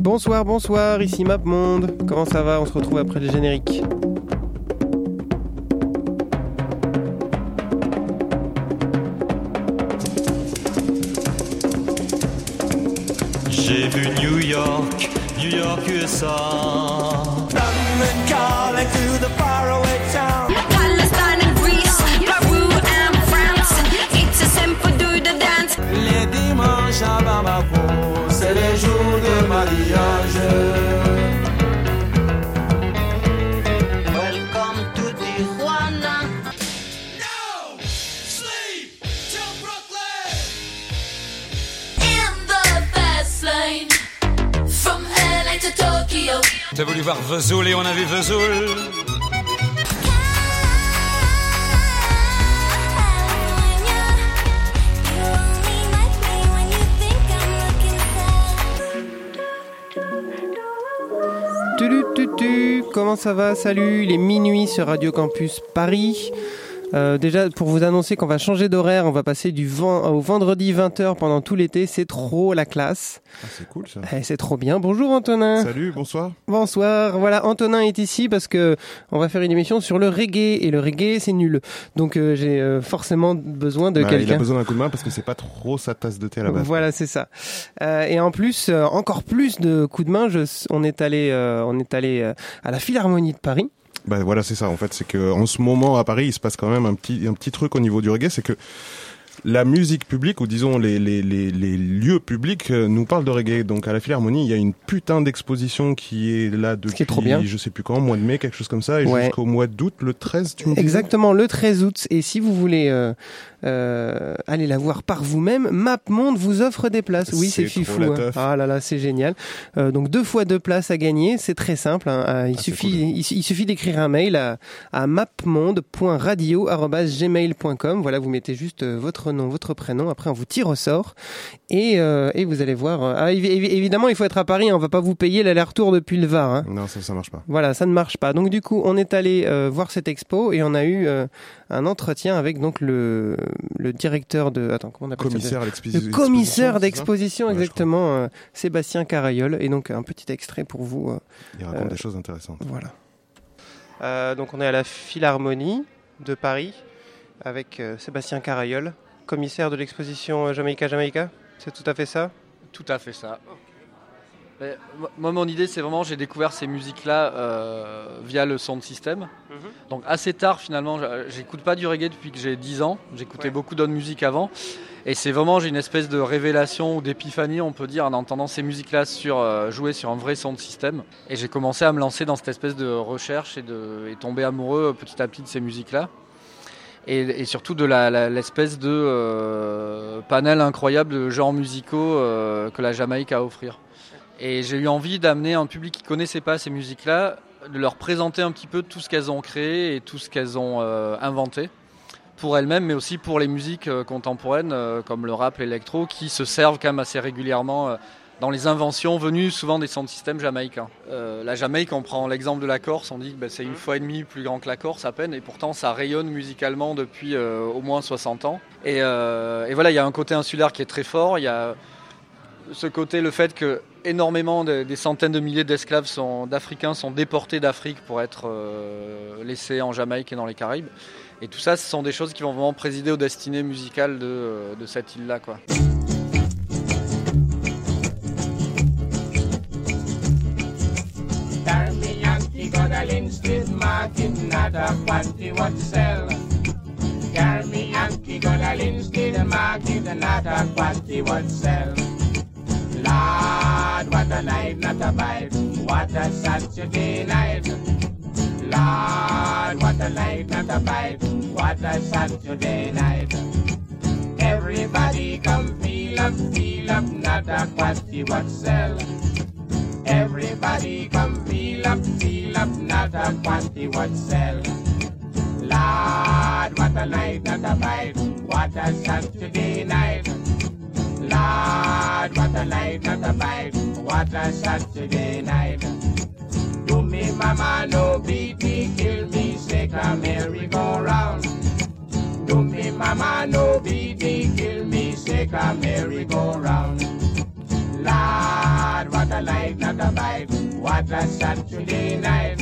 Bonsoir, bonsoir, ici MapMonde. Comment ça va? On se retrouve après le générique. J'ai vu New York, New York USA. Vesoul et on a vu Vesoul. Comment ça va? Salut, il est minuit sur Radio Campus Paris. Euh, déjà, pour vous annoncer qu'on va changer d'horaire, on va passer du vent au vendredi 20h pendant tout l'été. C'est trop la classe. Ah, c'est cool ça. Eh, c'est trop bien. Bonjour Antonin. Salut, bonsoir. Bonsoir. Voilà, Antonin est ici parce que on va faire une émission sur le reggae et le reggae c'est nul. Donc euh, j'ai euh, forcément besoin de Bah, il a quelqu'un. besoin d'un coup de main parce que c'est pas trop sa tasse de thé à la base. Voilà, c'est ça. Euh, et en plus, euh, encore plus de coups de main. Je, on est allé, euh, on est allé euh, à la Philharmonie de Paris. Bah voilà, c'est ça. En fait, c'est que en ce moment à Paris, il se passe quand même un petit un petit truc au niveau du reggae, c'est que la musique publique ou disons les les les, les lieux publics euh, nous parlent de reggae. Donc à la Philharmonie, il y a une putain d'exposition qui est là depuis qui est trop bien. je sais plus quand, mois de mai, quelque chose comme ça, et Ouais. jusqu'au mois d'août, le 13, tu me dis. Exactement, le 13 août. Et si vous voulez euh, euh, aller la voir par vous-même, MapMonde vous offre des places. Oui, c'est fifou. hein. Ah là là, c'est génial. Euh, donc deux fois deux places à gagner, c'est très simple. hein. Euh, il Ah, suffit, il, il suffit d'écrire un mail à, à mapmonde.radio@gmail.com. Voilà, vous mettez juste euh, votre nom, votre prénom. Après, on vous tire au sort et, euh, et vous allez voir. euh, ah, évi- évi- évidemment, il faut être à Paris. hein. On va pas vous payer l'aller-retour depuis le Var. Hein. Non, ça ça marche pas. Voilà, ça ne marche pas. Donc du coup, on est allé euh, voir cette expo et on a eu euh, un entretien avec donc le, le directeur de attends comment on appelle ça Commissaire l'exposition. le commissaire ça d'exposition Ouais, exactement Sébastien Carayol et donc un petit extrait pour vous. Il raconte des choses intéressantes. voilà. Euh, donc on est à la Philharmonie de Paris avec euh, Sébastien Carayol, commissaire de l'exposition euh, Jamaïca Jamaïca. C'est tout à fait ça? Tout à fait ça. Mais moi- mon idée, c'est vraiment, j'ai découvert ces musiques-là euh, via le sound system. Donc assez tard, finalement, j'écoute pas du reggae depuis que j'ai 10 ans. J'écoutais Ouais. beaucoup d'autres musiques avant. Et c'est vraiment, j'ai une espèce de révélation ou d'épiphanie, on peut dire, en entendant ces musiques-là sur, euh, jouer sur un vrai sound system. Et j'ai commencé à me lancer dans cette espèce de recherche et, de, et tomber amoureux petit à petit de ces musiques-là. Et, surtout de l'espèce de euh, panel incroyable de genres musicaux euh, que la Jamaïque a à offrir. Et j'ai eu envie d'amener un public qui connaissait pas ces musiques-là, de leur présenter un petit peu tout ce qu'elles ont créé et tout ce qu'elles ont euh, inventé pour elles-mêmes, mais aussi pour les musiques contemporaines comme le rap, l'électro, qui se servent quand même assez régulièrement dans les inventions venues souvent des sound systems jamaïcains. Euh, la Jamaïque, on prend l'exemple de la Corse, on dit que ben, c'est une fois et demie plus grand que la Corse à peine, et pourtant ça rayonne musicalement depuis euh, au moins 60 ans. Et, euh, et voilà, il y a un côté insulaire qui est très fort, il y a ce côté, le fait que énormément de- des centaines de milliers d'esclaves d'Africains sont déportés d'Afrique pour être laissés en Jamaïque et dans les Caraïbes. Et tout ça, ce sont des choses qui vont vraiment présider aux destinées musicales de, de cette île-là. quoi. matter what they want to sell. Carry me and kick on the links, give the market, and not a what they want to sell. Lord, what a night, not a vibe, what a Saturday night. Lord, what a night, not a vibe, what a Saturday night. Everybody come feel up, feel up, not a what they want to sell. Everybody come feel up, feel up, not a quantity what sell. Lord, what a night, not a bite. What a Saturday night. Lord, what a night, not a bite. What a Saturday night. Do me mama no beat me, kill me, shake a merry-go-round. Do me mama no beat me, kill me, shake a merry-go-round. Lord, what a life, not a bite. What a Saturday night.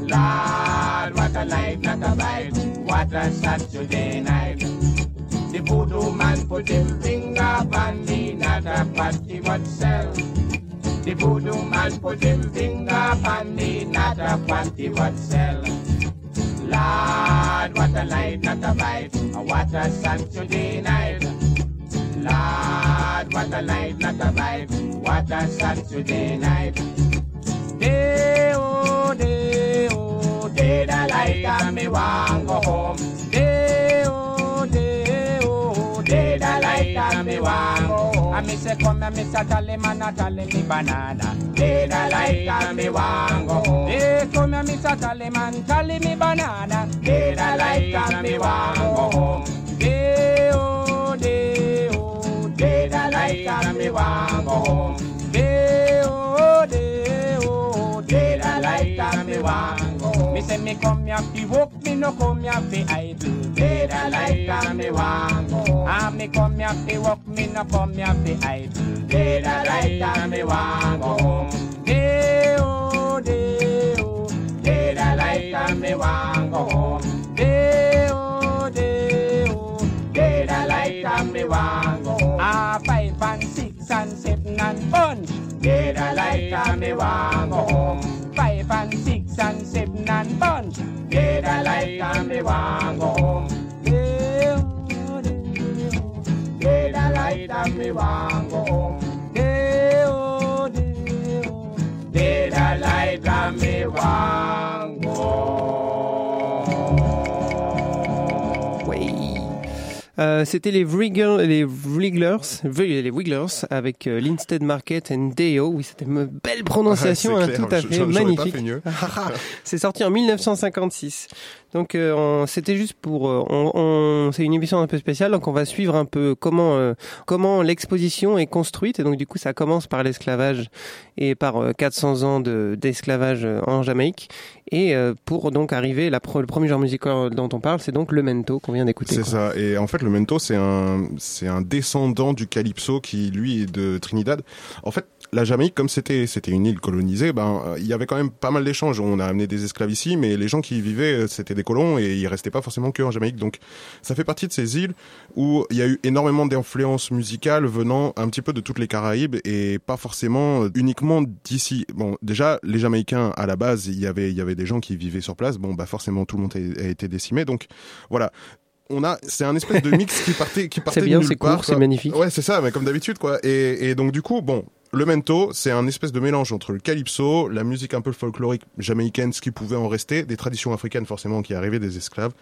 Lord, what a life, not a bite. What a Saturday night. The voodoo man put him finger on me, not a party but sell. The voodoo man put him finger on me, not a party but sell. Lord, what a life, not a bite. What a Saturday night. Lord, what a light, not a bite. What a Saturday night. Day, oh, day, oh, day, the light, and me want go home. Day, oh, day, oh, day, the light, and me want go home. And me say, come here, Mr. Tally man, a tally me banana. Day, the light, and me want go home. Hey, come here, Mr. Tally man, tally me banana. Day, the light, and me want go home. Day, day, oh, light, and me want oh, oh, light, and me want go. Me say me come here fi walk, me no come here fi idle. Day, the light, and me want go home. And me come here fi walk, me no come here fi idle. Day, the light, and me want go home. Day, oh, day, oh, day, the light, and me want go home. Day, oh, day, oh, day, the light, and me want and bunch. Day, the light, and me want go home. Five and six and seven and bunch. Day, the light, and me want go home. Day, oh, day, oh, day, the light, and me want go home. Day, oh, day, oh, day, the light, and me want Euh, C'était les, Wriggle- les Wrigglers, les Wigglers avec euh, l'Instead Market and Deo. Oui, c'était une belle prononciation, hein, tout à fait magnifique. c'est sorti en 1956. Donc euh, c'était juste pour, euh, on, on- c'est une émission un peu spéciale, donc on va suivre un peu comment euh, comment l'exposition est construite. Et donc du coup, ça commence par l'esclavage et par euh, 400 ans de- d'esclavage en Jamaïque. Et pour donc arriver, la pro- le premier genre musical dont on parle, c'est donc le mento qu'on vient d'écouter. C'est quoi. ça. Et en fait, le mento, c'est un, c'est un descendant du calypso qui, lui, est de Trinidad. En fait, la Jamaïque, comme c'était, c'était une île colonisée, ben, il y avait quand même pas mal d'échanges. On a amené des esclaves ici, mais les gens qui y vivaient, c'était des colons et ils restaient pas forcément que en Jamaïque. Donc, ça fait partie de ces îles où il y a eu énormément d'influences musicales venant un petit peu de toutes les Caraïbes et pas forcément uniquement d'ici. Bon, déjà, les Jamaïcains, à la base, il y avait, il y avait des gens qui vivaient sur place. Bon, bah, forcément, tout le monde a été décimé. Donc, voilà. On a, c'est un espèce de mix qui partait, qui partait C'est de bien, nulle c'est part, court, c'est quoi. magnifique. Ouais, c'est ça, mais comme d'habitude, quoi. Et, et donc, du coup, bon, le mento, c'est un espèce de mélange entre le calypso, la musique un peu folklorique jamaïcaine, ce qui pouvait en rester, des traditions africaines, forcément, qui arrivaient des esclaves.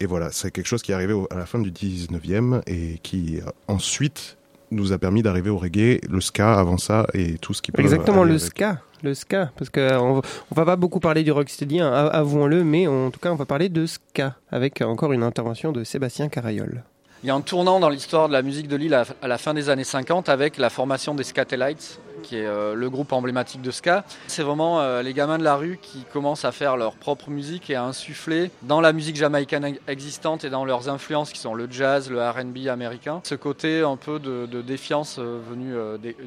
Et voilà, c'est quelque chose qui est arrivé au- à la fin du 19e et qui, euh, ensuite, nous a permis d'arriver au reggae, le ska avant ça et tout ce qui peut Exactement, le avec. ska. Le ska, parce que euh, on, va- pas beaucoup parler du rocksteady, hein, av- avouons-le, mais en tout cas, on va parler de ska, avec encore une intervention de Sébastien Carayol. Il y a un tournant dans l'histoire de la musique de Lille à, la fin des années 50 avec la formation des Scatelites, qui est euh, le groupe emblématique de ska. C'est vraiment euh, les gamins de la rue qui commencent à faire leur propre musique et à insuffler dans la musique jamaïcaine ex- existante et dans leurs influences qui sont le jazz, le RB américain, ce côté un peu de, défiance euh, venu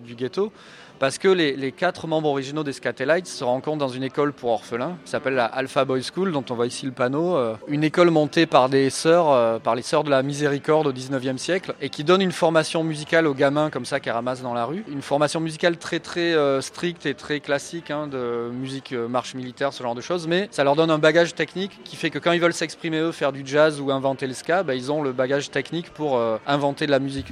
du ghetto. Parce que les, quatre membres originaux des Scatelites se rencontrent dans une école pour orphelins qui s'appelle la Alpha Boy School, dont on voit ici le panneau. euh, une école montée par des sœurs, euh, par les sœurs de la Miséricorde au 19e siècle, et qui donne une formation musicale aux gamins comme ça qui ramassent dans la rue. Une formation musicale très très euh, stricte et très classique, hein, de musique marche militaire, ce genre de choses, mais ça leur donne un bagage technique qui fait que quand ils veulent s'exprimer eux, faire du jazz ou inventer le ska, bah, ils ont le bagage technique pour inventer de la musique.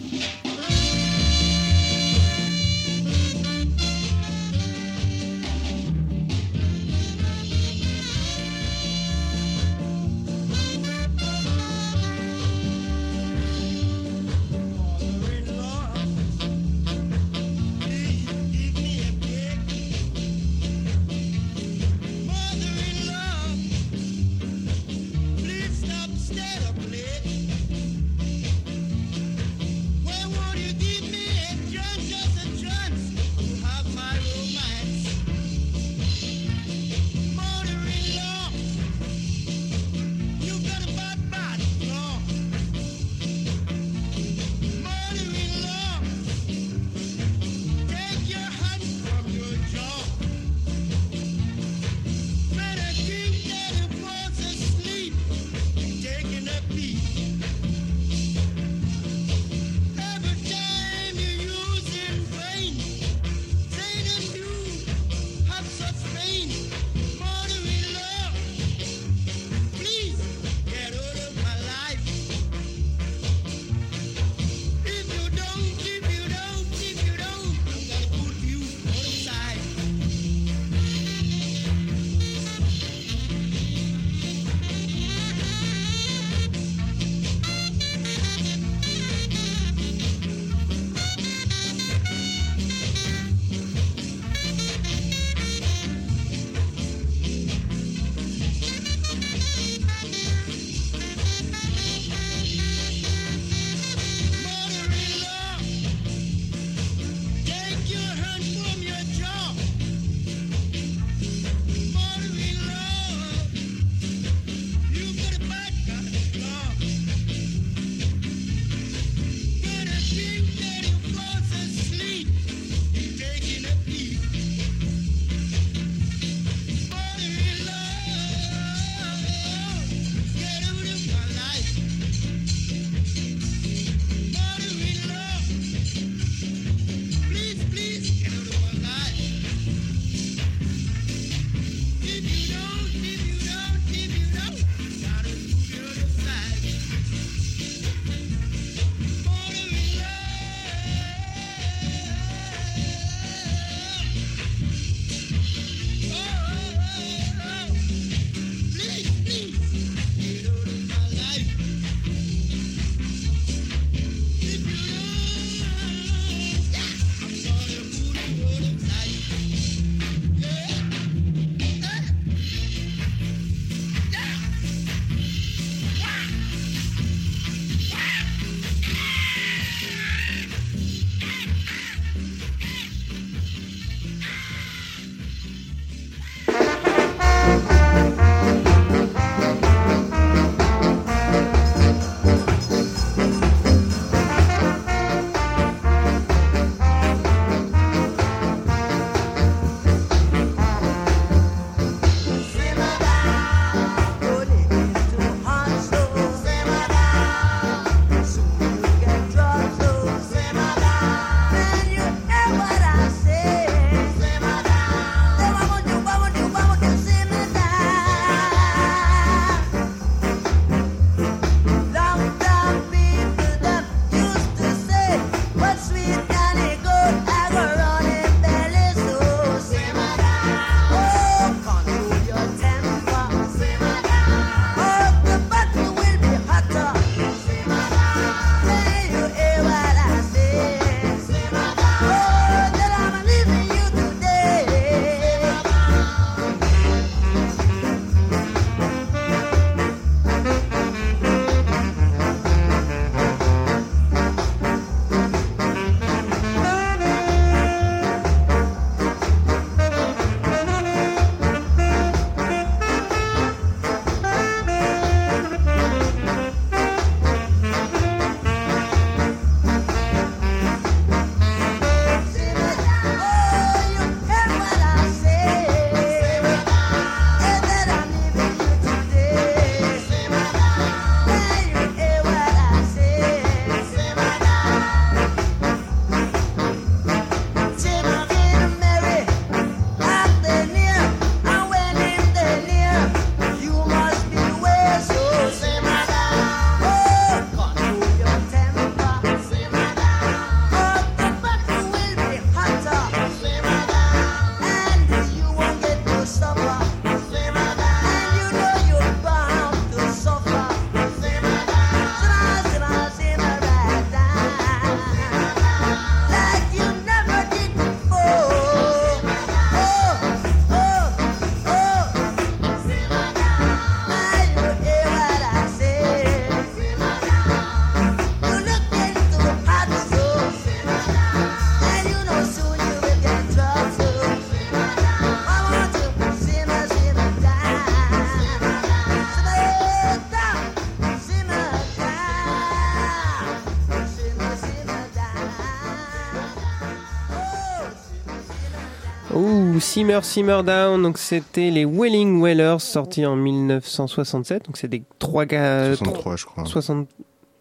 Ouh, Simmer Simmer Down, donc c'était les Welling Wellers sortis en 1967, donc c'est des trois gars... 63, je crois. 60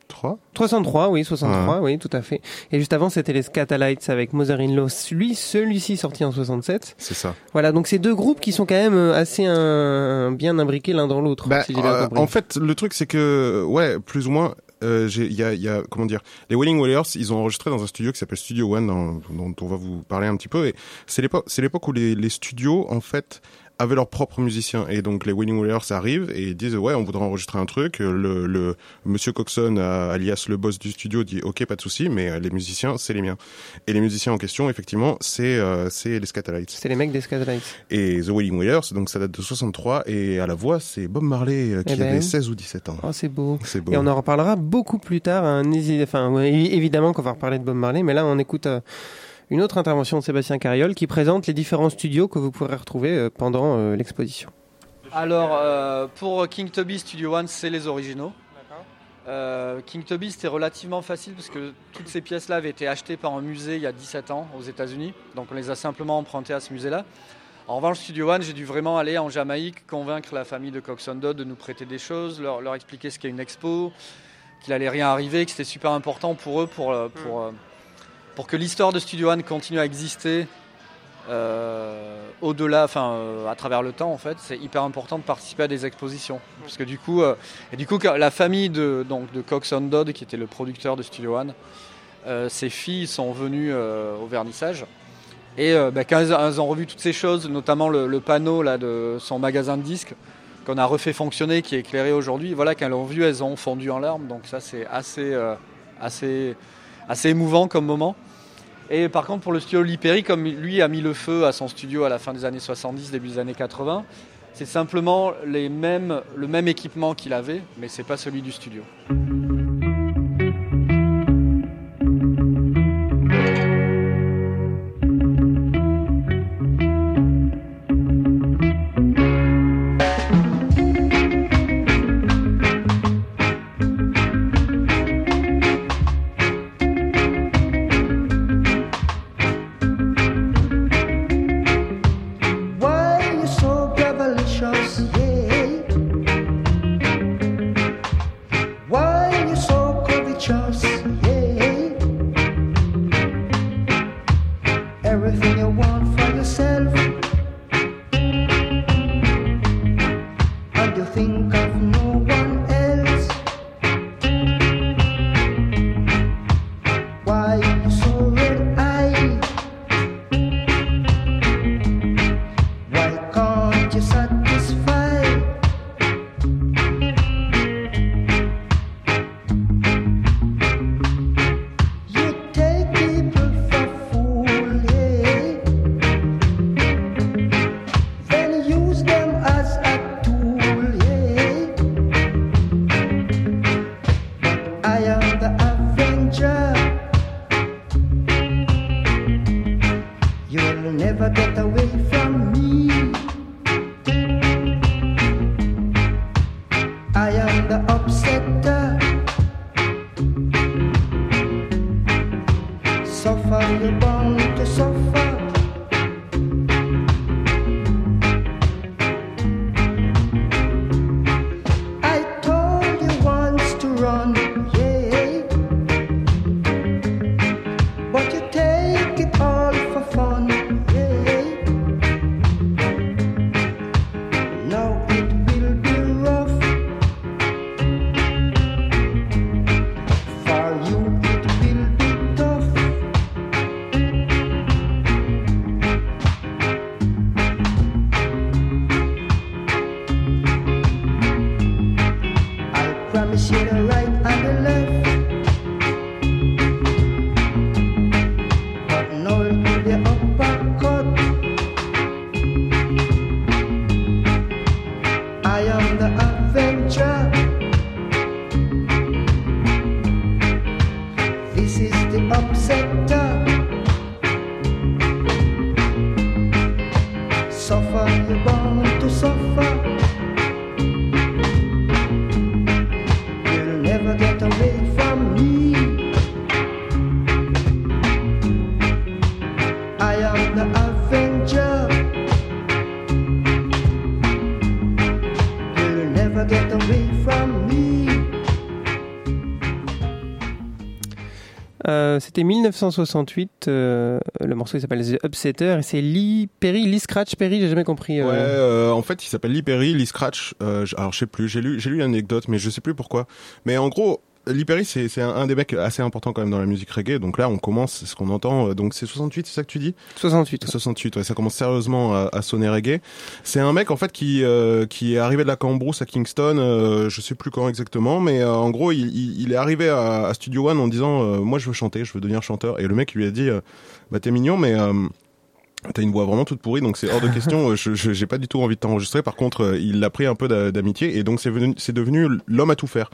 3 63, oui, 63, oui, tout à fait. Et juste avant, c'était les Scatalites avec Mother-in-Law, lui, celui-ci sorti en 67. C'est ça. Voilà, donc c'est deux groupes qui sont quand même euh, assez euh, bien imbriqués l'un dans l'autre, Bah, si euh, en fait, le truc, c'est que, ouais, plus ou moins, euh, il y y a, comment dire, les Wailing Warriors, ils ont enregistré dans un studio qui s'appelle Studio One, dont on va vous parler un petit peu. Et c'est l'époque, où les studios, en fait, avaient leurs propres musiciens. Et donc les Wailing Warriors arrivent et ils disent ouais, on voudrait enregistrer un truc. Le, le Monsieur Coxon, euh, alias le boss du studio, dit ok, pas de souci, mais euh, les musiciens, c'est les miens. Et les musiciens en question, effectivement, c'est euh, c'est les Scatalites. C'est les mecs des Scatalites. Et The Wailing Warriors, donc ça date de 63 et à la voix, c'est Bob Marley euh, qui Eh ben. avait 16 ou 17 ans. Oh, c'est beau. C'est beau. Et on en reparlera beaucoup plus tard. hein, Enfin, ouais, évidemment qu'on va reparler de Bob Marley, mais là, on écoute euh, une autre intervention de Sébastien Carriol qui présente les différents studios que vous pourrez retrouver euh, pendant euh, l'exposition. Alors, euh, pour King Tubby Studio One, c'est les originaux. Euh, King Tubby, c'était relativement facile parce que toutes ces pièces-là avaient été achetées par un musée il y a 17 ans aux États-Unis. Donc, on les a simplement empruntées à ce musée-là. En revanche, Studio One, j'ai dû vraiment aller en Jamaïque convaincre la famille de Coxon Dodd de nous prêter des choses, leur, leur expliquer ce qu'est une expo, qu'il allait rien arriver, que c'était super important pour eux pour, pour, euh, pour que l'histoire de Studio One continue à exister euh, au-delà, enfin euh, à travers le temps en fait, c'est hyper important de participer à des expositions. Parce que du coup, euh, du coup la famille de, donc, de Coxon Dodd, qui était le producteur de Studio One, ses filles sont venues au vernissage. Et bah, quand elles, ont revu toutes ces choses, notamment le, panneau là, de son magasin de disques, qu'on a refait fonctionner, qui est éclairé aujourd'hui, voilà, quand elles l'ont vu, elles ont fondu en larmes. Donc ça c'est assez, assez, assez émouvant comme moment. Et par contre, pour le studio Liperi, comme lui a mis le feu à son studio à la fin des années 70, début des années 80, c'est simplement le même équipement qu'il avait, mais c'est pas celui du studio. sofa, le banc, to suffer. C'était 1968. euh, le morceau il s'appelle The Upsetter et c'est Lee Perry, Lee Scratch Perry. J'ai jamais compris. euh, Ouais, euh, en fait, il s'appelle Lee Perry, Lee Scratch. Euh, alors, je sais plus. J'ai lu, j'ai lu l'anecdote, mais je sais plus pourquoi. Mais en gros, Lee Perry, c'est c'est un, un des mecs assez importants quand même dans la musique reggae. Donc là, on commence, c'est ce qu'on entend. euh, Donc c'est 68, c'est ça que tu dis? 68. ouais. 68, ouais, ça commence sérieusement à, à sonner reggae. C'est un mec en fait qui euh, qui est arrivé de la Cambrousse à Kingston, euh, je sais plus quand exactement, mais euh, en gros il, il, il est arrivé à, à Studio One en disant euh, moi je veux chanter, je veux devenir chanteur. Et le mec lui a dit euh, bah t'es mignon mais euh, T'as une voix vraiment toute pourrie, donc c'est hors de question. euh, Je j'ai pas du tout envie de t'enregistrer. Par contre, euh, il a pris un peu d'a- d'amitié et donc c'est venu, c'est devenu l'homme à tout faire.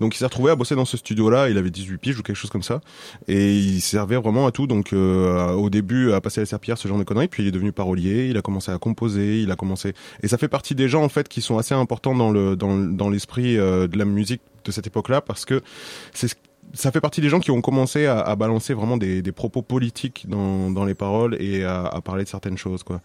Donc il s'est retrouvé à bosser dans ce studio-là. Il avait 18 piges ou quelque chose comme ça, et il servait vraiment à tout. Donc euh, au début à passer la serpillière, ce genre de conneries. Puis il est devenu parolier. Il a commencé à composer. Il a commencé et ça fait partie des gens en fait qui sont assez importants dans le dans dans l'esprit euh, de la musique de cette époque-là parce que c'est ce ça fait partie des gens qui ont commencé à, à balancer vraiment des, des propos politiques dans, dans les paroles et à, à parler de certaines choses quoi.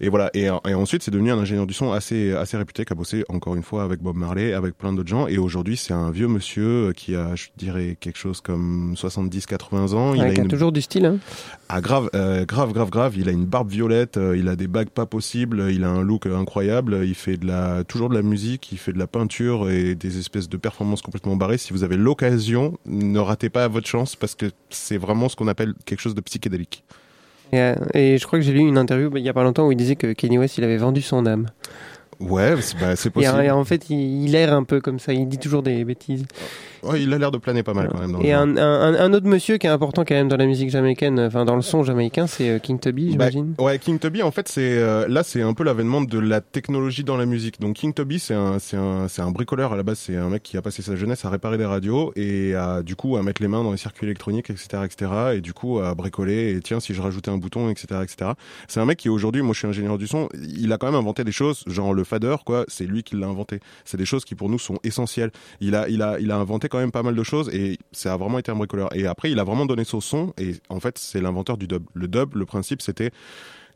Et voilà. Et, et ensuite c'est devenu un ingénieur du son assez assez réputé qui a bossé encore une fois avec Bob Marley, avec plein d'autres gens. Et aujourd'hui c'est un vieux monsieur qui a je dirais quelque chose comme 70-80 ans. Ouais, il a qui a une toujours du style. Hein. ah grave, euh, grave, grave, grave. Il a une barbe violette, euh, il a des bagues pas possibles, il a un look incroyable. Il fait de la, toujours de la musique, il fait de la peinture et des espèces de performances complètement barrées. Si vous avez l'occasion, ne ratez pas votre chance parce que c'est vraiment ce qu'on appelle quelque chose de psychédélique. Et, euh, et je crois que j'ai lu une interview bah, il y a pas longtemps où il disait que Kanye West il avait vendu son âme. Ouais, c'est bah, Et, possible. euh, et en fait, il, il erre un peu comme ça. Il dit toujours des bêtises. Ouais, il a l'air de planer pas mal quand même. Dans Et un, un, un autre monsieur qui est important quand même dans la musique jamaïcaine, enfin dans le son jamaïcain, c'est euh, King Tubby, Bah, j'imagine. ouais, King Tubby, en fait, c'est euh, là, c'est un peu l'avènement de la technologie dans la musique. Donc King Tubby, c'est un, c'est un, c'est un bricoleur à la base. C'est un mec qui a passé sa jeunesse à réparer des radios et à du coup à mettre les mains dans les circuits électroniques, etc., etc. Et du coup à bricoler. Et tiens, si je rajoutais un bouton, etc., etc. C'est un mec qui aujourd'hui, moi, je suis ingénieur du son. Il a quand même inventé des choses, genre le fader, quoi. C'est lui qui l'a inventé. C'est des choses qui pour nous sont essentielles. Il a, il a, il a inventé quand même pas mal de choses et ça a vraiment été un bricoleur. Et après, il a vraiment donné son son et en fait, c'est l'inventeur du dub. Le dub, le principe, c'était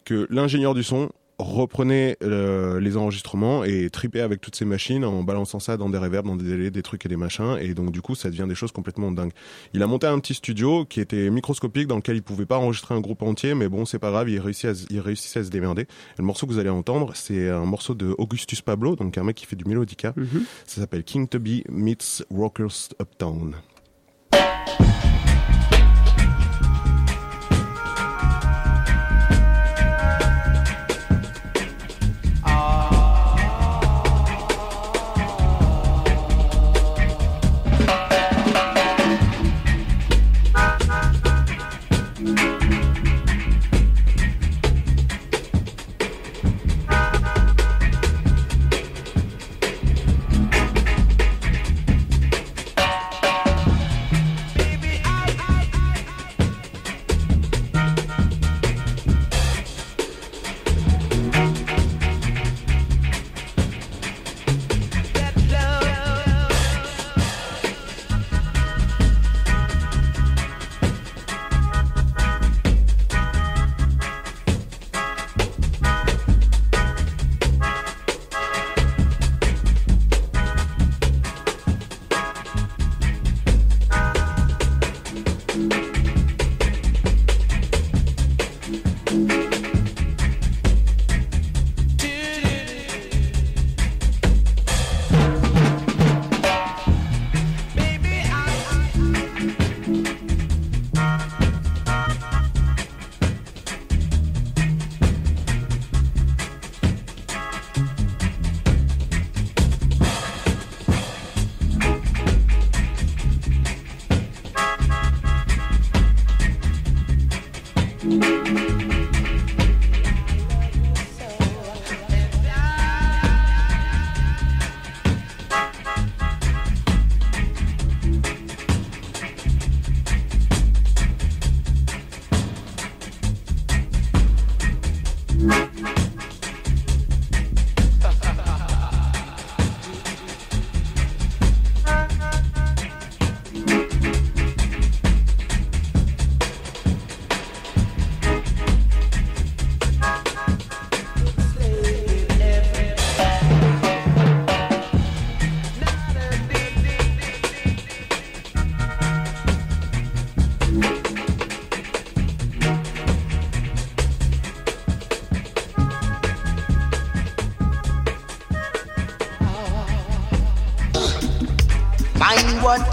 que l'ingénieur du son reprenait euh, les enregistrements et tripait avec toutes ces machines en balançant ça dans des reverbs, dans des délais, des trucs et des machins et donc du coup ça devient des choses complètement dingues. Il a monté un petit studio qui était microscopique dans lequel il pouvait pas enregistrer un groupe entier mais bon c'est pas grave, il réussit à, il réussissait à se démerder. Et le morceau que vous allez entendre c'est un morceau de Augustus Pablo, donc un mec qui fait du melodica. Mhm. Ça s'appelle King Tubby meets Rockers Uptown.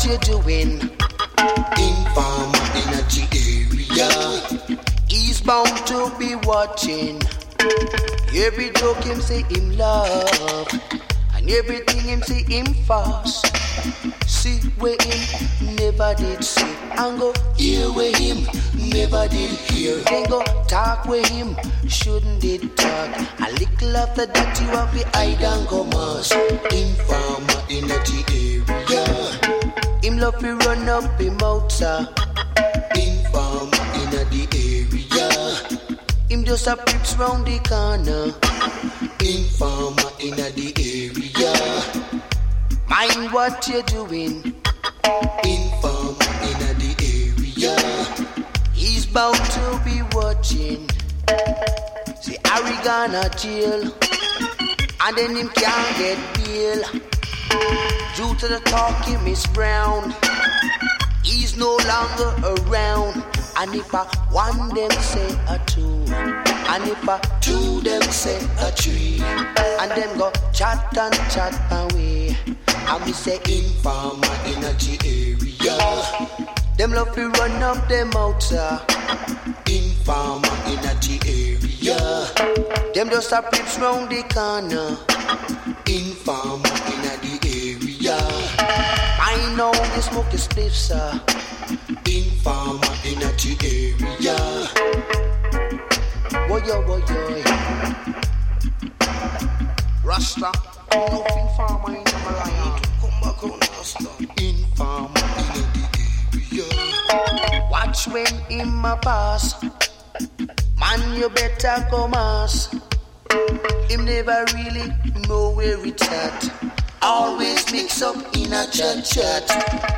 You're doing. Informer in a G area. He's bound to be watching. Every joke him say him love. And everything him say him fast. See where him never did see. And go hear where him never did hear. Then go talk with him, shouldn't did talk. A little after that you have the hide and go mass. Informer in love to run up him mouth, sir. Informer in the area. Him just a peeps round the corner. Informer in the area. Mind what you're doing. Informer in the area. He's bound to be watching. See, Harry gonna jail. And then him can't get bail. Due to the talking Miss Brown. He's no longer around. And if I one them say a two, and if I two them say a three, and them go chat and chat away. And me say informer G area. Them love to run up them out, sir. Informer G area. Them just a peeps round the corner. Informer in the area. I know they smoke a spliff, sir. Informer in a area. Woyo, woyo. Rasta, no informer in the Malaya. Come back on Rasta. Informer in the area. Watch when him a pass. Man, you better come ask. Him never really know where it's at. Always mix up in a chat chat.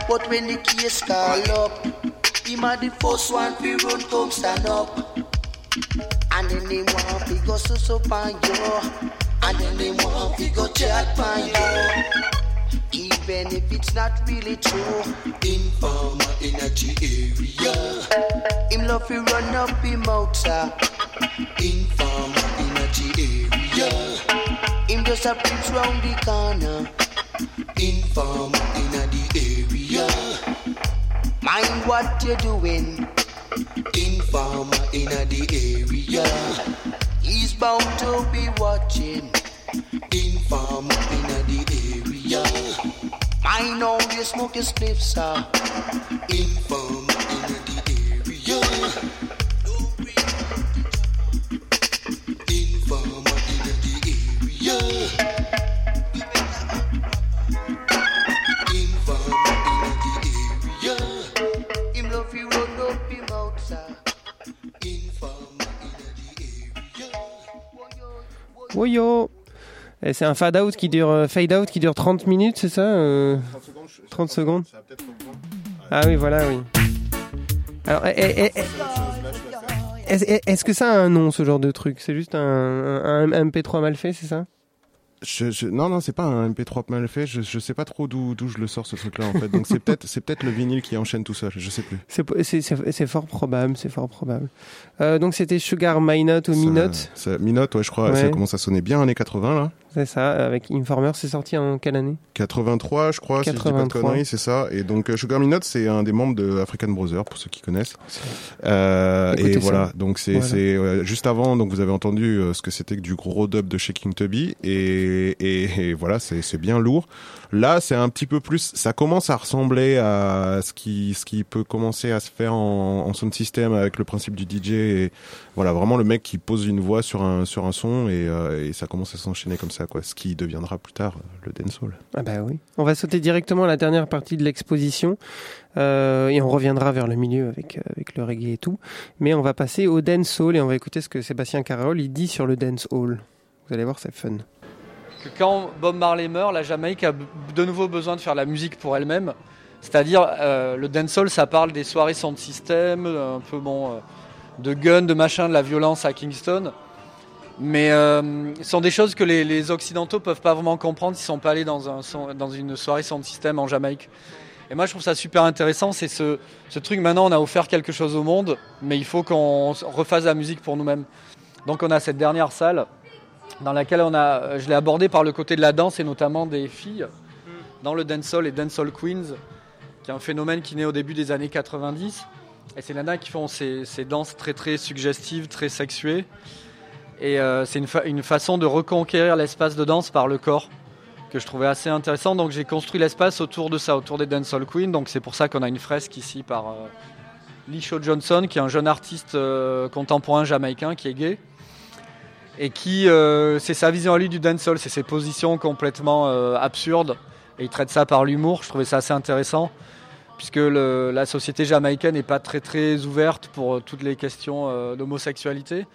But when the case call up, him a the first one fi run come stand up. And then they want fi go so so pan you. And then they want fi go chat pan you. Even if it's not really true, informer in a G area. Him love fi run up him mouth, sir. Informer in a G area. Just a peeps round the corner. Informer in the area. Mind what you're doing. Informer in the area. He's bound to be watching. Informer in the area. Mind all you smoke your spliffs, sir. Informer Et c'est un fade out qui dure euh, fade out qui dure 30 minutes, c'est ça euh, 30 secondes. Ah oui, voilà, oui. Alors, eh, eh, eh, est-ce que ça a un nom, ce genre de truc? C'est juste un MP3 mal fait, c'est ça? Je, je- non, non, c'est pas un MP3 mal fait. Je, je sais pas trop d'où d'où je le sors ce truc-là en fait. Donc c'est peut-être c'est peut-être le vinyle qui enchaîne tout seul. Je sais plus. C'est fort probable, c'est fort probable. Euh, donc c'était Sugar My Note ou Ça- Mi Note, ça- Minote, ouais, je crois. Ouais. Ça commence à sonner bien années 80 là. C'est ça, avec Informer, c'est sorti en quelle année? 83, je crois, si je dis pas de 83. conneries, c'est ça. Et donc euh, Sugar Minot, c'est un des membres de African Brothers, pour ceux qui connaissent. Euh, et ça. voilà, donc c'est Voilà. euh, juste avant, donc vous avez entendu euh, ce que c'était que du gros dub de Shaking Tubby, et, et, et voilà, c'est bien lourd. Là, c'est un petit peu plus, ça commence à ressembler à ce qui ce qui peut commencer à se faire en, en sound system avec le principe du DJ. Et voilà, vraiment le mec qui pose une voix sur un sur un son et, euh, et ça commence à s'enchaîner comme ça, quoi. Ce qui deviendra plus tard le dancehall. Ah bah oui. On va sauter directement à la dernière partie de l'exposition euh, et on reviendra vers le milieu avec, euh, avec le reggae et tout. Mais on va passer au dancehall et on va écouter ce que Sébastien Carole dit sur le dancehall. Vous allez voir, c'est fun. Quand Bob Marley meurt, la Jamaïque a de nouveau besoin de faire la musique pour elle-même. C'est-à-dire, euh, le dancehall, ça parle des soirées sound system, un peu bon, euh, de guns, de machin, de la violence à Kingston. Mais euh, ce sont des choses que les, les Occidentaux peuvent pas vraiment comprendre s'ils sont pas allés dans, une soirée sound system en Jamaïque. Et moi, je trouve ça super intéressant. C'est ce, truc, maintenant, on a offert quelque chose au monde, mais il faut qu'on refasse la musique pour nous-mêmes. Donc, on a cette dernière salle dans laquelle on a, euh, je l'ai abordé par le côté de la danse et notamment des filles dans le dancehall et dancehall queens. qui est un phénomène qui naît au début des années 90. Et c'est nanas qui font ces, danses très très suggestives, très sexuées. Et euh, c'est une façon de reconquérir l'espace de danse par le corps que je trouvais assez intéressant. Donc j'ai construit l'espace autour de ça, autour des Dancehall Queens. Donc c'est pour ça qu'on a une fresque ici par euh, Lisho Johnson, qui est un jeune artiste euh, contemporain jamaïcain qui est gay. Et qui, euh, c'est sa vision à lui du dancehall, c'est ses positions complètement euh, absurdes. Et il traite ça par l'humour. Je trouvais ça assez intéressant, puisque la société jamaïcaine n'est pas très très ouverte pour euh, toutes les questions d'homosexualité.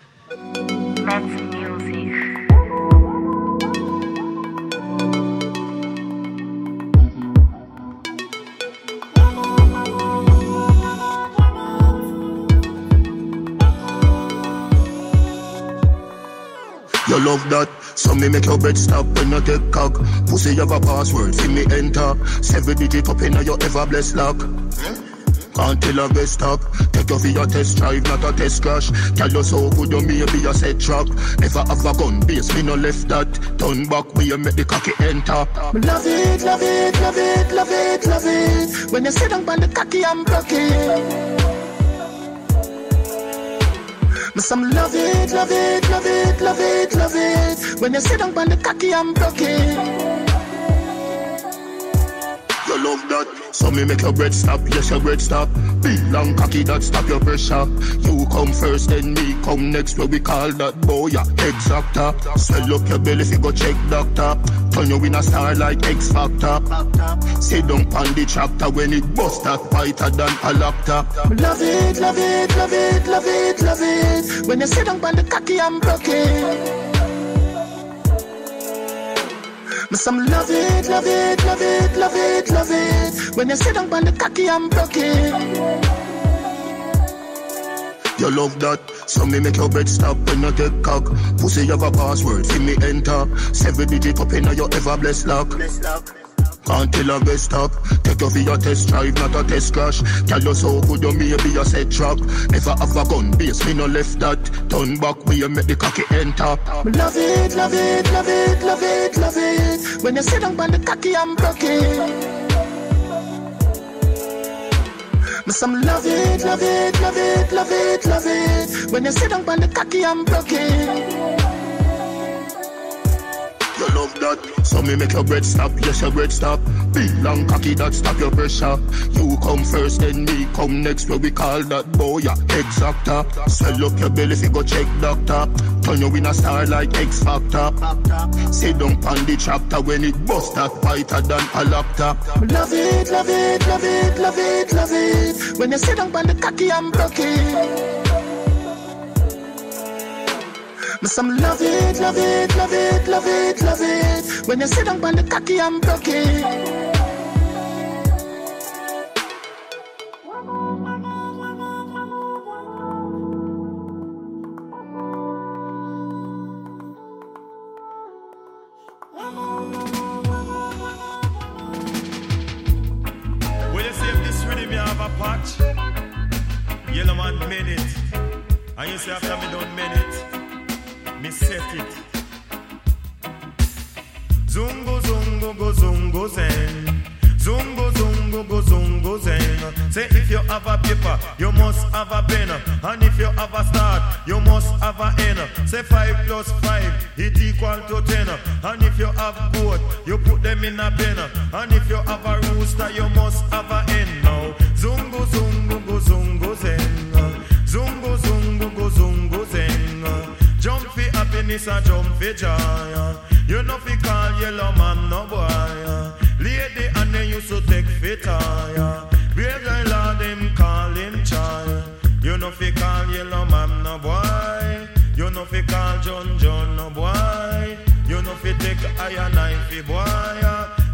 You love that, so me make your bed stop when you take cock. Pussy have a password, see me enter. Seven digit up in your ever blessed lock. Can't tell a best stop. Take you for your test drive, not a test crash. Tell you so good you may be a set track. Never have a gun base, me no left that. Turn back, we make the cocky enter. Love it, love it, love it, love it, love it. When you sit down on the cocky I'm it. Me some love it, love it, love it, love it, love it. When you sit down on the cocky and broke it. You love that, so me make your bread stop, yes your bread stop. Be long cocky that stop your pressure. You come first, then me come next. Where we call that boy ya exactor. Swell up your belly if you go check doctor. Turn you in a star like X Factor. Sit down on the tractor when it bust that whiter than a laptop. Love it, love it, love it, love it, love it. When you sit down on the cocky and broke it. Me some love it, love it, love it, love it, love it. When you sit down on the cocky and broke it. You love that, so me make your bed stop when you take cock. Pussy have a password, see me enter. Seven digit up in your ever blessed lock. Can't tell a best stop. Take you for your test drive, not a test crash. Tell you so good you may be a set trap. Never have a gun base, me no left that. Turn back, we make the cocky enter. Me love it, love it, love it, love it, love it. When you sit down on the cocky I'm broke Me some love it, love it, love it, love it, love it. When you sit down on the cocky and broke it. You love that, so me make your bread stop, yes your bread stop. Big long cocky that stop your pressure. You come first, then me come next. Where we call that boy ya exactor. Swell up your belly if you go check doctor. Turn you in a star like X Factor. Sit down on the chapter when it bust that whiter than a laptop. Love it, love it, love it, love it, love it. When you sit down on the cocky and broke it. Me some love it, love it, love it, love it, love it. When you sit down on the cocky and broke it. Patch, yellow man made it. And you see after me done made it, set it. Zungo, zungo, go, zungo, zen. Zungo, zungo, go, zungo, zen. Say if you have a paper, you must have a pen. And if you have a start, you must have a end. Say five plus five, it equal to ten. And if you have goat, you put them in a pen. And if you have a rooster, you must have a hen. Now, zungo, zungo, go, zungo, happiness and jump for joy. Uh. You know fi call yellow man no boy. Uh. Lady and they used to take fit tire. Uh. Brave guy lord him call him child. You know fi call yellow man no boy. You know fi call John John no boy. You know fi take iron knife boy.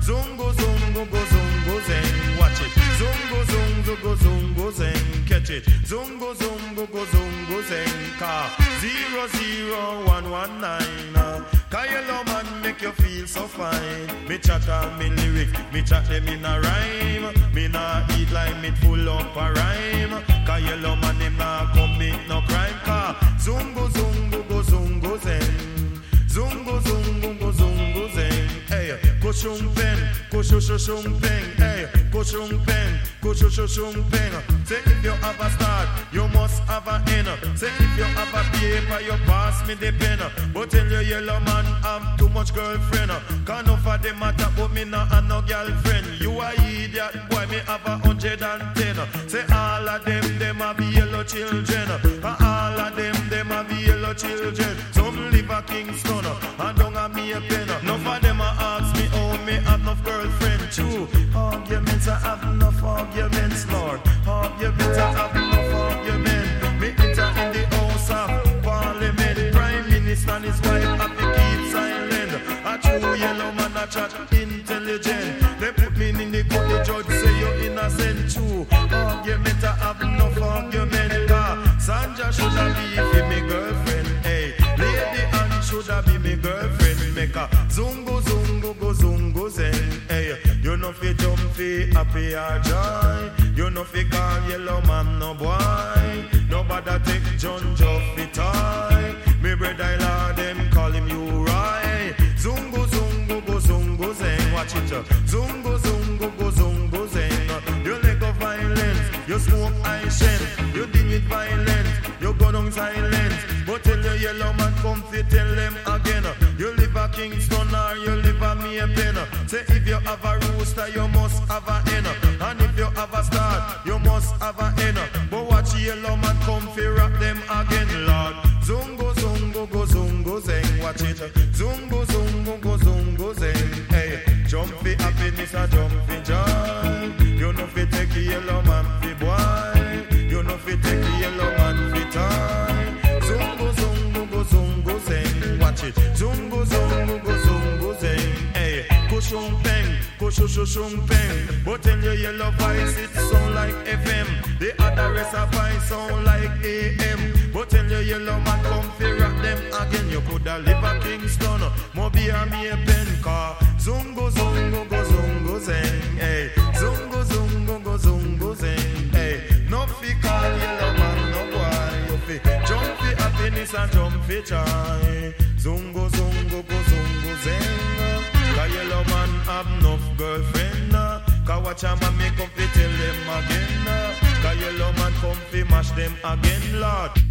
Zungo zungo go zungo zeng. Watch it. Zungo zungo go zungo zeng. Catch it. Zungo zungo go zungo zeng. Car zero zero one one nine. uh. Cause man make you feel so fine. Me chat me lyric, me chat them in a rhyme. Me nah eat like me full up a rhyme. Yellow man him nah commit no crime. Cause zungo zungo go zungo zen. Zungo zungo go zungo zen. Hey, go shumpen, kushushum ping, hey, kushum ping, kushushum ping. Say if you have a start, you must have a end. Say if you have a paper, you pass me the pen. But tell you yellow man have too much girlfriend. Can no for them matter, but me not have no girlfriend. You a idiot, boy, me have a hundred and ten. Say all of them, them have yellow children. All of them, them have yellow children. Some live a Kingston, and don't have me a pen. None of them a ask me, have enough girlfriend. True, arguments, I have enough arguments, Lord. Arguments, I have enough arguments. Me enter in the house of parliament. Prime minister and his wife have to keep silent. A true yellow man, a chat intelligent. They put me in the court, the judge say you're innocent. True, argument, I have enough argument. Cause Sandra should have be for me girlfriend. Hey, lady Anne should have be me girlfriend. Make a zungo happy or joy. You know fi call yellow man no boy. Nobody take John Joff fi toy. Me brother Lord them call him you right. Zungo zungo go zungo zen. Watch it. uh. Zungo zungo go zungo zen. You let go violence. You smoke I shen. You deal with violence. You go down silence. But tell the yellow man come fi tell them again. You live a Kingston or you live a Maypen. Say if you have a rooster, you or jump fi joy. You know fi take the yellow man fi boy. You know fi take the yellow man fi toy. Zungo zungo go zungo zeng. Watch it. Zungo zungo go zungo zeng. Hey, kushung peng, kushushung peng. But tell your yellow voice it sound like FM. The other rest of voice sound like AM. But tell your yellow man jump. Zungo zungo go zungo zeng. Cause yellow man have enough girlfriend. uh. Cause watch a man come fi tell them again. uh. Cause yellow man come fi mash them again, Lord.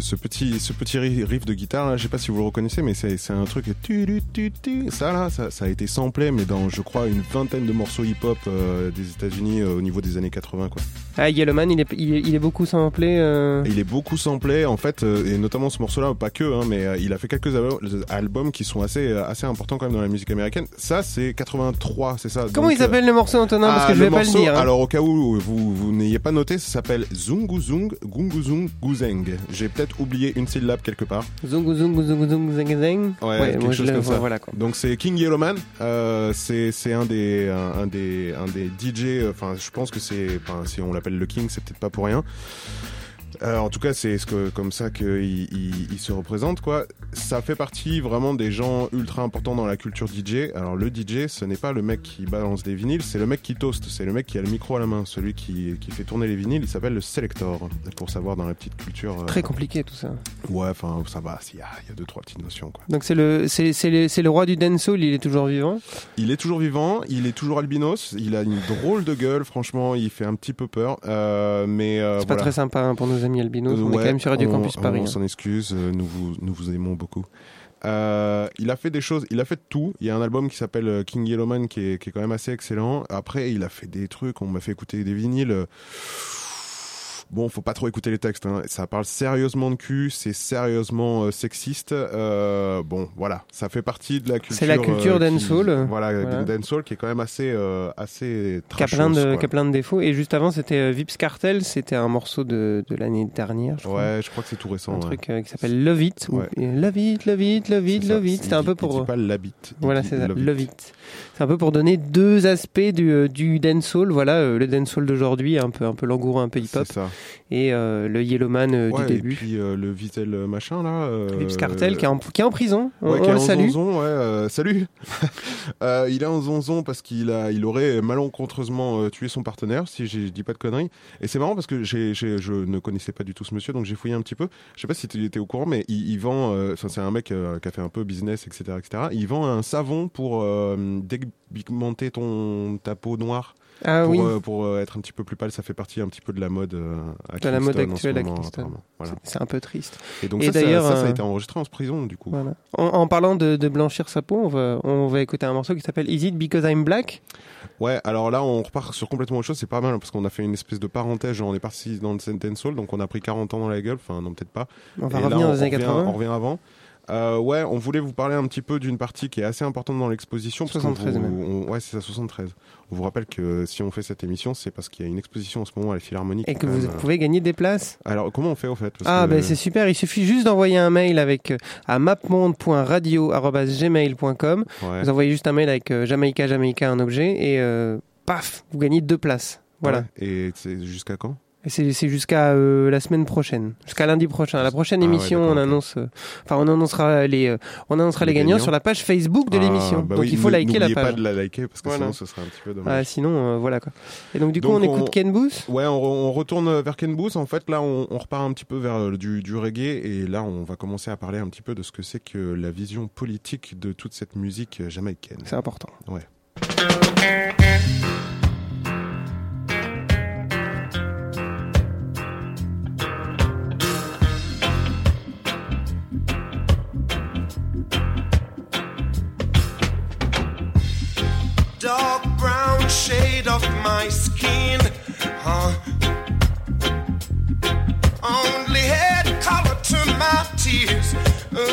Ce, petit, ce petit ri- riff de guitare, là, je sais pas si vous le reconnaissez, mais c'est c'est un truc. Ça là, ça, ça a été samplé, mais dans, je crois, une vingtaine de morceaux hip-hop euh, des États-Unis euh, au niveau des années 80, quoi. Ah, Yellowman, il est, il est, il est beaucoup samplé. euh, Il est beaucoup samplé en fait, et notamment ce morceau-là, pas que, hein, mais il a fait quelques al- albums qui sont assez, assez importants quand même dans la musique américaine. Ça, c'est 83, c'est ça. Comment Donc, il s'appelle le morceau, Antonin? Parce ah, que je vais pas le dire. hein. Alors au cas où vous, vous n'ayez pas noté, ça s'appelle Zungu Zung Gungu Zung Guzeng. J'ai peut-être oublié une syllabe quelque part. Zungu Zungu Zungu Zungu Zeng Zeng. Ouais, Ouais, quelque chose comme ça. voilà, quoi. Donc c'est King Yellowman. Euh, c'est c'est un des un, un des un des DJ. euh, Enfin, je pense que c'est enfin si on l'appelle le King, c'est peut-être pas pour rien. Euh, en tout cas, c'est ce que, comme ça qu'il il, il se représente, quoi. Ça fait partie vraiment des gens ultra importants dans la culture DJ. Alors, le DJ, ce n'est pas le mec qui balance des vinyles, c'est le mec qui toast, c'est le mec qui a le micro à la main, celui qui, qui fait tourner les vinyles, il s'appelle le selector, pour savoir dans la petite culture. euh, Très compliqué tout ça. Ouais, enfin, ça va, il y a, il y a deux, trois petites notions, quoi. Donc c'est le, c'est, c'est le, c'est le roi du dancehall, il est toujours vivant? Il est toujours vivant, il est toujours albinos, il a une drôle de gueule, franchement, il fait un petit peu peur, euh, mais euh, C'est pas très sympa hein, pour amis albinos. on est quand même sur Radio on- Campus Paris. On hein. s'en excuse, euh, nous vous, nous vous aimons beaucoup. Euh, il a fait des choses, il a fait tout. Il y a un album qui s'appelle euh, King Yellowman qui est, qui est quand même assez excellent. Après, il a fait des trucs, on m'a fait écouter des vinyles. Bon, faut pas trop écouter les textes. Hein. Ça parle sérieusement de cul, c'est sérieusement euh, sexiste. Euh, bon, voilà, ça fait partie de la culture. C'est la culture euh, dancehall. Voilà, Voilà. dancehall qui est quand même assez, euh, assez Qui a, plein de, qui a plein de défauts. Et juste avant, c'était Vips Cartel, c'était un morceau de, de l'année dernière. Je crois. Ouais, je crois que c'est tout récent. Un ouais. truc qui s'appelle Love It. ou- Ouais. Love It, Love It, Love It. Love It. C'était un peu pour. pas Voilà, c'est ça, love it. C'est un peu pour donner deux aspects du, du dancehall. Voilà, le dancehall d'aujourd'hui, un peu, un peu langoureux, un peu hip-hop. C'est ça. Et euh, le Yellowman euh, Ouais, du et début. puis euh, le Vitel machin là. Vips Cartel, qui est, en, qui est en prison. On, ouais, on le salue. zonzon, salut. Il est en zonzon parce qu'il a, il aurait malencontreusement tué son partenaire, si je dis pas de conneries. Et c'est marrant parce que je ne connaissais pas du tout ce monsieur, donc j'ai fouillé un petit peu. Je sais pas si tu étais au courant, mais il, il vend, enfin c'est un mec qui a fait un peu business, etc., etc. Il vend un savon pour dépigmenter ton ta peau noire. Ah pour, oui. euh, pour euh, être un petit peu plus pâle, ça fait partie un petit peu de la mode euh, à De la mode Kingston en ce actuelle à moment, Kingston. apparemment. Voilà. C'est un peu triste. Et donc Et ça, ça- d'ailleurs, ça, ça, a été enregistré en prison du coup. Voilà. En, en parlant de, de blanchir sa peau, on va, on va écouter un morceau qui s'appelle Is It Because I'm Black? Ouais, alors là on repart sur complètement autre chose, c'est pas mal parce qu'on a fait une espèce de parenthèse, genre on est parti dans le Sentence Soul, donc on a pris 40 ans dans la gueule, enfin non peut-être pas. On va Et revenir là, dans les années revient- 80. On revient avant. Euh, ouais, on voulait vous parler un petit peu d'une partie qui est assez importante dans l'exposition. parce qu'on 73 vous- même. on- ouais, c'est ça, 73. On vous rappelle que si on fait cette émission, c'est parce qu'il y a une exposition en ce moment à la Philharmonie. Et que vous euh, pouvez gagner des places. Alors comment on fait au fait? Parce Ah, ben c'est super. Il suffit juste d'envoyer un mail avec euh, à mapmonde.radio.gmail.com. Ouais. Vous envoyez juste un mail avec euh, Jamaïca, Jamaïca, un objet, et paf, vous gagnez deux places. Voilà. Ouais, Et c'est jusqu'à quand? C'est jusqu'à euh, la semaine prochaine, jusqu'à lundi prochain. La prochaine Ah ouais, émission, d'accord, on annonce, euh, enfin on annoncera les, euh, on annoncera les, Les gagnants, gagnants. sur la page Facebook de Ah, l'émission. bah donc oui, il faut liker la n'oubliez page. pas de la liker parce que Voilà. sinon ce serait un petit peu Ah, dommage. sinon, euh, voilà quoi. Et donc du coup, Donc, on écoute Ken Booth. Ouais, on, re- on retourne vers Ken Booth. En fait, là, on, on repart un petit peu vers euh, du, du reggae et là, on va commencer à parler un petit peu de ce que c'est que la vision politique de toute cette musique jamaïcaine. C'est important. Ouais. Shade of my skin. Huh? Only head color to my tears. Ooh.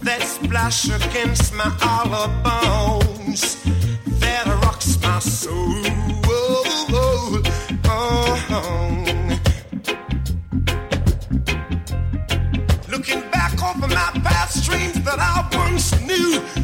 That splash against my hollow bones. That rocks my soul. Oh, Looking back over my past dreams that I once knew.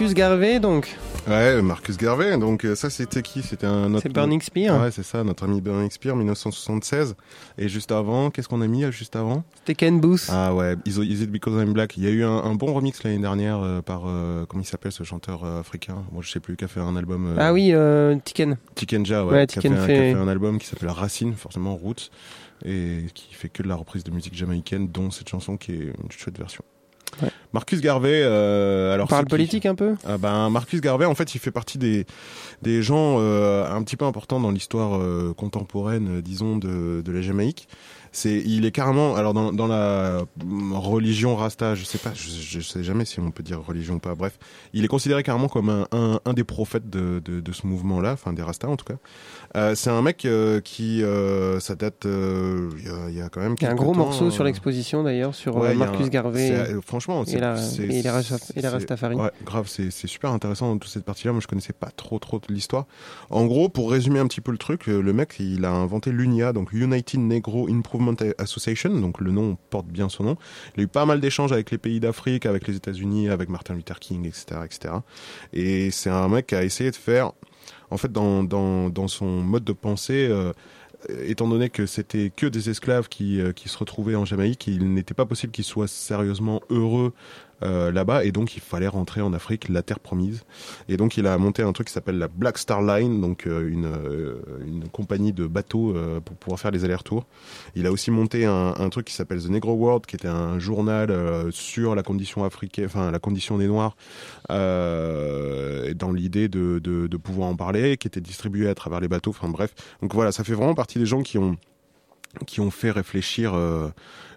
Marcus. Garvey, donc. Ouais, Marcus Garvey. Donc euh, ça, c'était qui? C'était un autre. C'est Burning Spear. Ouais, c'est ça, notre ami Burning Spear, 1976. Et juste avant, qu'est-ce qu'on a mis euh, juste avant? C'était Ken Booth. Ah ouais, Is, It Because I'm Black. Il y a eu un, un bon remix l'année dernière euh, par euh, comment il s'appelle ce chanteur euh, africain? Moi, je sais plus, qui a fait un album. Ah oui, Tiken. Tikenja, ouais, Ouais, qui, a Tiken fait, un- fait- qui a fait un album qui s'appelle Racine, forcément Roots, et qui fait que de la reprise de musique jamaïcaine, dont cette chanson qui est une chouette version. Ouais. Marcus Garvey, euh, alors On parle qui politique un peu? Ah ben, Marcus Garvey, en fait, il fait partie des, des gens euh, un petit peu importants dans l'histoire euh, contemporaine, euh, disons, de, de la Jamaïque. C'est, il est carrément, alors dans, dans la mm, religion Rasta, je sais pas, je, je sais jamais si on peut dire religion ou pas. Bref, il est considéré carrément comme un, un, un des prophètes de, de, de ce mouvement-là, enfin des Rasta en tout cas. Euh, c'est un mec euh, qui, euh, ça date, euh, il y, a, il y a quand même. Il y a un quelques gros temps, morceau sur l'exposition d'ailleurs sur Ouais, Marcus un- Garvey. c'est- franchement, et, c'est- la, et Rasta- et c'est- Rastafari. Ouais, grave, c'est super intéressant dans toute cette partie-là. Moi, je connaissais pas trop trop de l'histoire. En gros, pour résumer un petit peu le truc, le mec, il a inventé l'UNIA, donc United Negro Improvement Association, donc le nom porte bien son nom. Il a eu pas mal d'échanges avec les pays d'Afrique, avec les États-Unis, avec Martin Luther King, etc., etc. Et c'est un mec qui a essayé de faire, en fait, dans son mode de pensée. euh, étant donné que c'était que des esclaves euh, qui se retrouvaient en Jamaïque, il n'était pas possible qu'ils soient sérieusement heureux euh, là-bas, et donc il fallait rentrer en Afrique, la terre promise. Et donc il a monté un truc qui s'appelle la Black Star Line, donc euh, une, euh, une compagnie de bateaux euh, pour pouvoir faire les allers-retours. Il a aussi monté un, truc qui s'appelle The Negro World, qui était un journal sur la condition africaine, enfin la condition des Noirs, dans l'idée de, de, de pouvoir en parler, qui était distribué à travers les bateaux. Enfin bref, donc voilà, ça fait vraiment partie des gens qui ont qui ont fait réfléchir euh,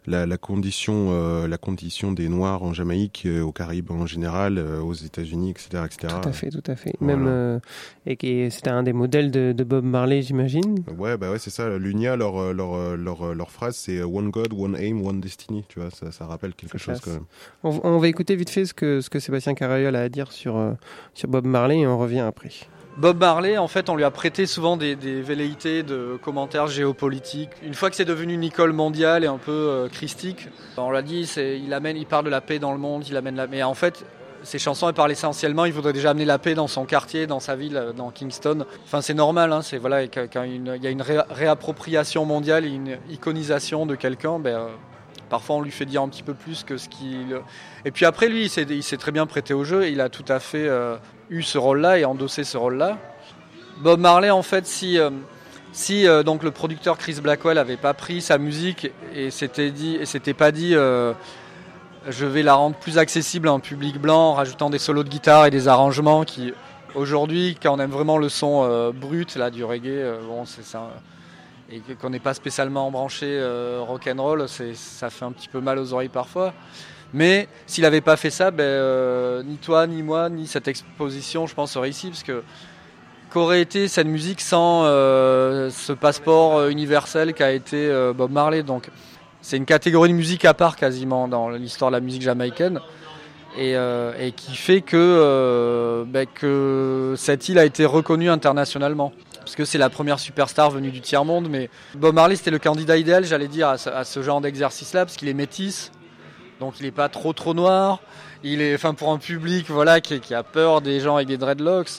la, la condition, euh, la condition des Noirs en Jamaïque, euh, aux Caraïbes en général, euh, aux États-Unis, etc., etc. Tout à fait, tout à fait. Voilà. Même et qui c'était un des modèles de, de Bob Marley, j'imagine. Ouais, bah ouais, c'est ça. L'UNIA, leur, leur, leur, leur phrase, c'est One God, One Aim, One Destiny. Tu vois, ça, ça rappelle quelque chose quand même. On, on va écouter vite fait ce que, ce que Sébastien Carayol a à dire sur, sur Bob Marley et on revient après. Bob Marley, en fait, on lui a prêté souvent des, velléités de commentaires géopolitiques. Une fois que c'est devenu une école mondiale et un peu euh, christique, on l'a dit, il amène, il parle de la paix dans le monde, il amène la. Mais en fait, ses chansons, elles parlent essentiellement. Il voudrait déjà amener la paix dans son quartier, dans sa ville, euh, dans Kingston. Enfin, c'est normal. Hein, c'est voilà, quand il y a une ré- réappropriation mondiale, et une iconisation de quelqu'un, ben. euh, Parfois, on lui fait dire un petit peu plus que ce qu'il. Et puis après, lui, il s'est, très bien prêté au jeu. et Il a tout à fait eu ce rôle-là et endossé ce rôle-là. Bob Marley, en fait, si, euh, si euh, donc le producteur Chris Blackwell avait pas pris sa musique et s'était s'était pas dit, euh, je vais la rendre plus accessible à un public blanc, en rajoutant des solos de guitare et des arrangements qui, aujourd'hui, quand on aime vraiment le son brut là du reggae, bon, c'est ça. Et qu'on n'est pas spécialement branché rock and roll, ça fait un petit peu mal aux oreilles parfois. Mais s'il n'avait pas fait ça, ben, euh, ni toi, ni moi, ni cette exposition, je pense, aurait ici, parce que qu'aurait été cette musique sans euh, ce passeport euh, universel qu'a été Bob Marley? Donc c'est une catégorie de musique à part quasiment dans l'histoire de la musique jamaïcaine. Et, qui fait que, ben, que cette île a été reconnue internationalement. Parce que c'est la première superstar venue du tiers-monde. Mais Bob Marley, c'était le candidat idéal, j'allais dire, à ce genre d'exercice-là, parce qu'il est métis. Donc il n'est pas trop trop noir. Il est, enfin pour un public voilà qui, a peur des gens avec des dreadlocks.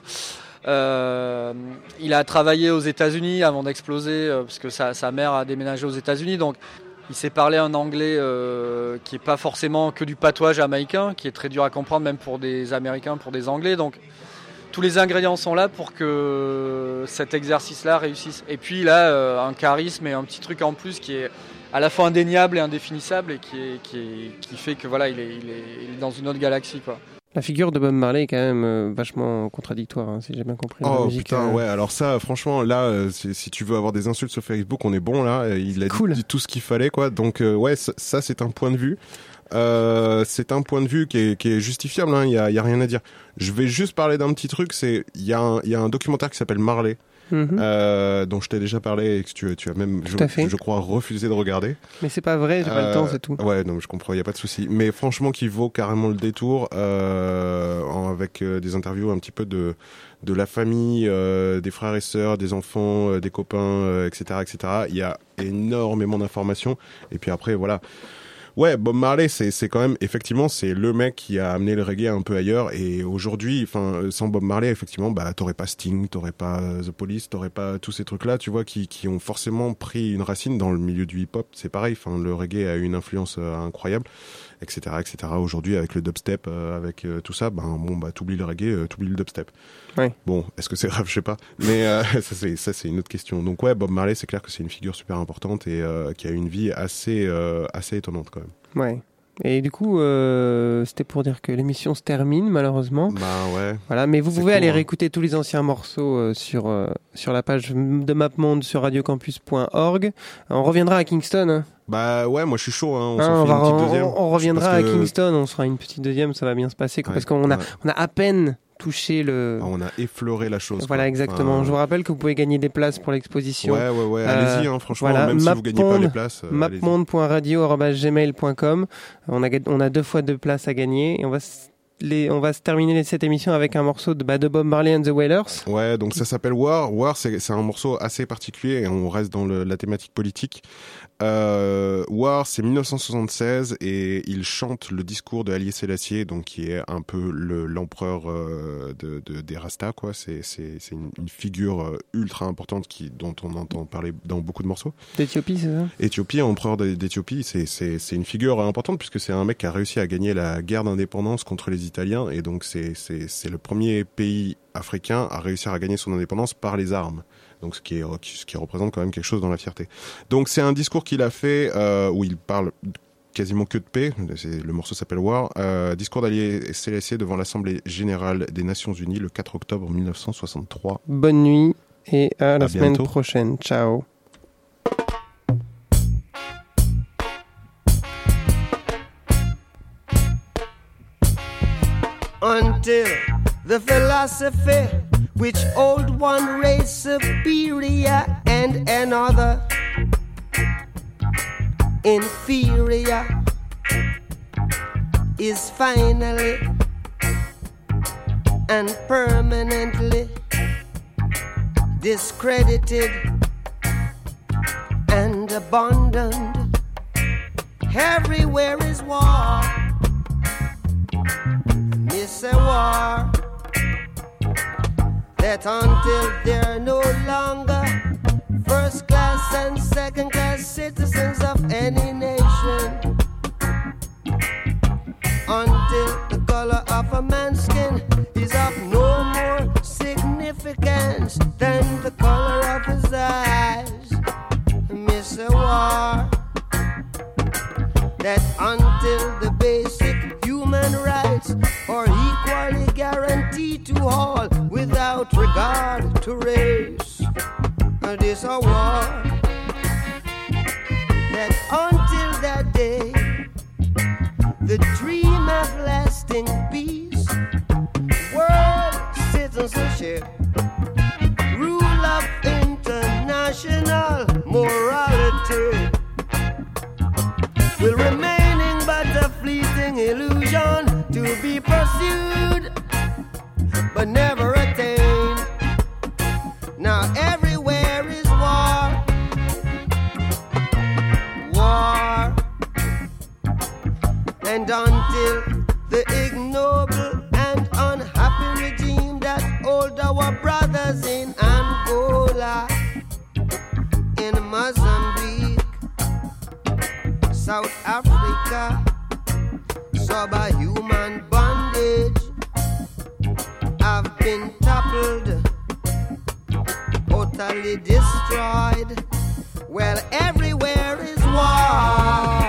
Euh, il a travaillé aux États-Unis avant d'exploser euh, parce que sa, mère a déménagé aux États-Unis. Donc il sait parler un anglais euh, qui est pas forcément que du patois jamaïcain, qui est très dur à comprendre même pour des Américains, pour des Anglais. Donc tous les ingrédients sont là pour que cet exercice-là réussisse. Et puis il a un charisme et un petit truc en plus qui est à la fois indéniable et indéfinissable et qui, est, qui, est- qui fait que voilà, il est, il est- il est dans une autre galaxie. Quoi. La figure de Bob Marley est quand même euh, vachement contradictoire, hein, si j'ai bien compris. la Oh musique, putain, euh. ouais. Alors ça, franchement, là, euh, si, si tu veux avoir des insultes sur Facebook, on est bon là. Euh, Il a dit, dit tout ce qu'il fallait, quoi. Donc euh, ouais, ça, c'est un point de vue. Euh, c'est un point de vue qui est, qui est justifiable. hein, Il y, a, y a rien à dire. Je vais juste parler d'un petit truc. C'est il y a un, il y a un documentaire qui s'appelle Marley. Mhm. euh, dont je t'ai déjà parlé et que tu, tu as même, je, crois, refusé de regarder. Mais c'est pas vrai, j'ai pas le temps, c'est tout. Ouais, non, je comprends, il y a pas de souci. Mais franchement, qui vaut carrément le détour euh, en- avec euh, des interviews un petit peu de de la famille, euh, des frères et sœurs, des enfants, euh, des copains, euh, etc., etc. Il y a énormément d'informations. Et puis après, voilà. Ouais, Bob Marley, c'est quand même effectivement c'est le mec qui a amené le reggae un peu ailleurs. Et aujourd'hui, enfin, euh, sans Bob Marley, effectivement, bah t'aurais pas Sting, t'aurais pas euh, The Police, t'aurais pas tous ces trucs-là, tu vois, qui qui ont forcément pris une racine dans le milieu du hip-hop. C'est pareil. Enfin, le reggae a une influence euh, incroyable, etc., etc. Aujourd'hui, avec le dubstep, euh, avec euh, tout ça, ben bon, bah t'oublies le reggae, euh, t'oublies le dubstep. Ouais. Bon, est-ce que c'est grave, je sais pas. Mais ça c'est ça c'est une autre question. Donc ouais, Bob Marley, c'est clair que c'est une figure super importante et qui a une vie assez assez étonnante quand même. Ouais. Et du coup, euh, c'était pour dire que l'émission se termine malheureusement. Bah ouais. Voilà, mais vous pouvez aller hein. réécouter tous les anciens morceaux euh, sur euh, sur la page de MapMonde sur radiocampus.org. On reviendra à Kingston. hein. Bah ouais, moi je suis chaud. Hein. On Hein, s'en on, va- une petite on- deuxième. on reviendra à que- Kingston, on sera une petite deuxième, ça va bien se passer quoi, Ouais, parce qu'on a on a à peine touché le. Ah, on a effleuré la chose. Voilà quoi. exactement. Je vous rappelle que vous pouvez gagner des places pour l'exposition. Ouais, ouais, ouais, allez-y, hein, franchement, voilà, même si vous gagnez pas les places, euh, mapmonde.radio@gmail.com. On a on a deux fois deux places à gagner et on va les, on va se terminer cette émission avec un morceau de, bah, de Bob Marley and the Wailers. Ouais, donc ça s'appelle War. War, c'est c'est un morceau assez particulier et on reste dans le- la thématique politique. Euh, War, c'est 1976 et il chante le discours de Haile Selassie, donc qui est un peu le- l'empereur euh, de, de- des Rastas, quoi. C'est une, une figure euh, ultra importante qui dont on entend parler dans beaucoup de morceaux. D'Éthiopie, c'est ça? Éthiopie, empereur d'É- d'Éthiopie, c'est une figure importante puisque c'est un mec qui a réussi à gagner la guerre d'indépendance contre les Italiens et donc c'est le premier pays africain à réussir à gagner son indépendance par les armes. Donc ce qui, est, ce qui représente quand même quelque chose dans la fierté. Donc c'est un discours qu'il a fait euh, où il parle quasiment que de paix, le morceau s'appelle War, euh, discours d'allié Célestier devant l'Assemblée générale des Nations Unies le 4 octobre 1963. Bonne nuit et à la semaine prochaine. Ciao. Until one race superior and another inferior is finally and permanently discredited and abandoned. Everywhere is war. It's a war that until they're no longer first class and second class citizens of any nation, until the color of a man's skin is of no more significance than the color of his eyes. Miss a war that until the basic human rights are equally guaranteed to all without regard to race. And This a war that until that day, the dream of lasting peace, world citizenship, rule of international morality illusion to be pursued but never attained. Now everywhere is war, war, and until the ignoble subhuman bondage have been toppled, utterly destroyed. Well, everywhere is war.